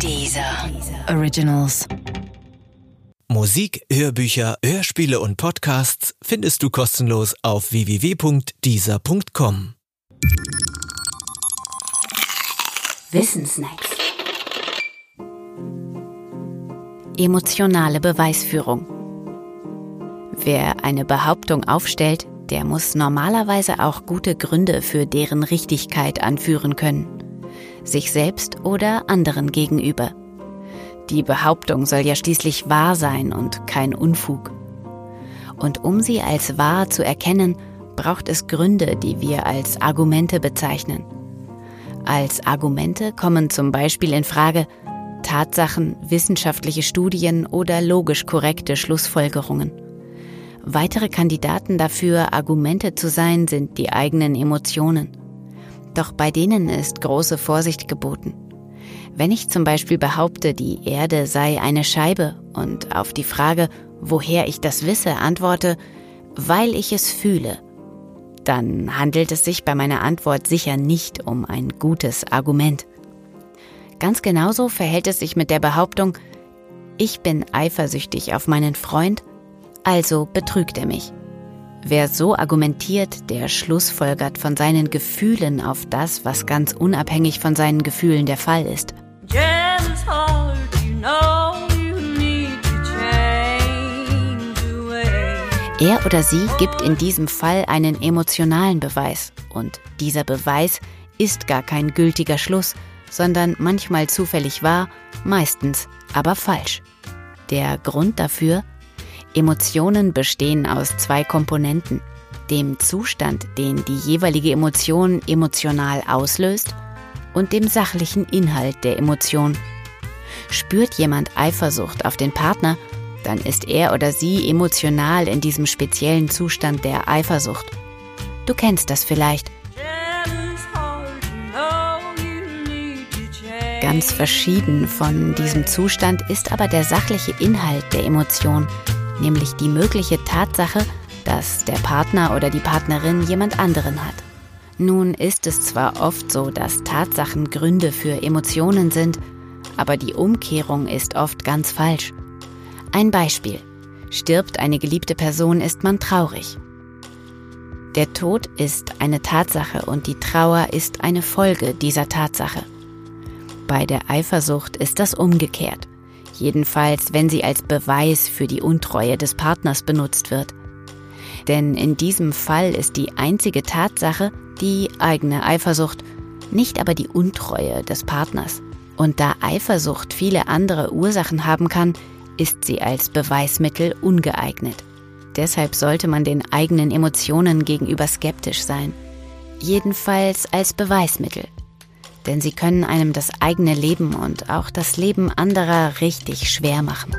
Dieser Originals. Musik, Hörbücher, Hörspiele und Podcasts findest du kostenlos auf www.dieser.com. Wissensnacks. Emotionale Beweisführung. Wer eine Behauptung aufstellt, der muss normalerweise auch gute Gründe für deren Richtigkeit anführen können, sich selbst oder anderen gegenüber. Die Behauptung soll ja schließlich wahr sein und kein Unfug. Und um sie als wahr zu erkennen, braucht es Gründe, die wir als Argumente bezeichnen. Als Argumente kommen zum Beispiel in Frage Tatsachen, wissenschaftliche Studien oder logisch korrekte Schlussfolgerungen. Weitere Kandidaten dafür, Argumente zu sein, sind die eigenen Emotionen. Doch bei denen ist große Vorsicht geboten. Wenn ich zum Beispiel behaupte, die Erde sei eine Scheibe und auf die Frage, woher ich das wisse, antworte, weil ich es fühle, dann handelt es sich bei meiner Antwort sicher nicht um ein gutes Argument. Ganz genauso verhält es sich mit der Behauptung, ich bin eifersüchtig auf meinen Freund also betrügt er mich. Wer so argumentiert, der schlussfolgert von seinen Gefühlen auf das, was ganz unabhängig von seinen Gefühlen der Fall ist. Er oder sie gibt in diesem Fall einen emotionalen Beweis und dieser Beweis ist gar kein gültiger Schluss, sondern manchmal zufällig wahr, meistens aber falsch. Der Grund dafür, Emotionen bestehen aus zwei Komponenten. Dem Zustand, den die jeweilige Emotion emotional auslöst und dem sachlichen Inhalt der Emotion. Spürt jemand Eifersucht auf den Partner, dann ist er oder sie emotional in diesem speziellen Zustand der Eifersucht. Du kennst das vielleicht. Ganz verschieden von diesem Zustand ist aber der sachliche Inhalt der Emotion, nämlich die mögliche Tatsache, dass der Partner oder die Partnerin jemand anderen hat. Nun ist es zwar oft so, dass Tatsachen Gründe für Emotionen sind, aber die Umkehrung ist oft ganz falsch. Ein Beispiel. Stirbt eine geliebte Person, ist man traurig. Der Tod ist eine Tatsache und die Trauer ist eine Folge dieser Tatsache. Bei der Eifersucht ist das umgekehrt jedenfalls wenn sie als Beweis für die Untreue des Partners benutzt wird. Denn in diesem Fall ist die einzige Tatsache die eigene Eifersucht, nicht aber die Untreue des Partners. Und da Eifersucht viele andere Ursachen haben kann, ist sie als Beweismittel ungeeignet. Deshalb sollte man den eigenen Emotionen gegenüber skeptisch sein. Jedenfalls als Beweismittel denn sie können einem das eigene Leben und auch das Leben anderer richtig schwer machen.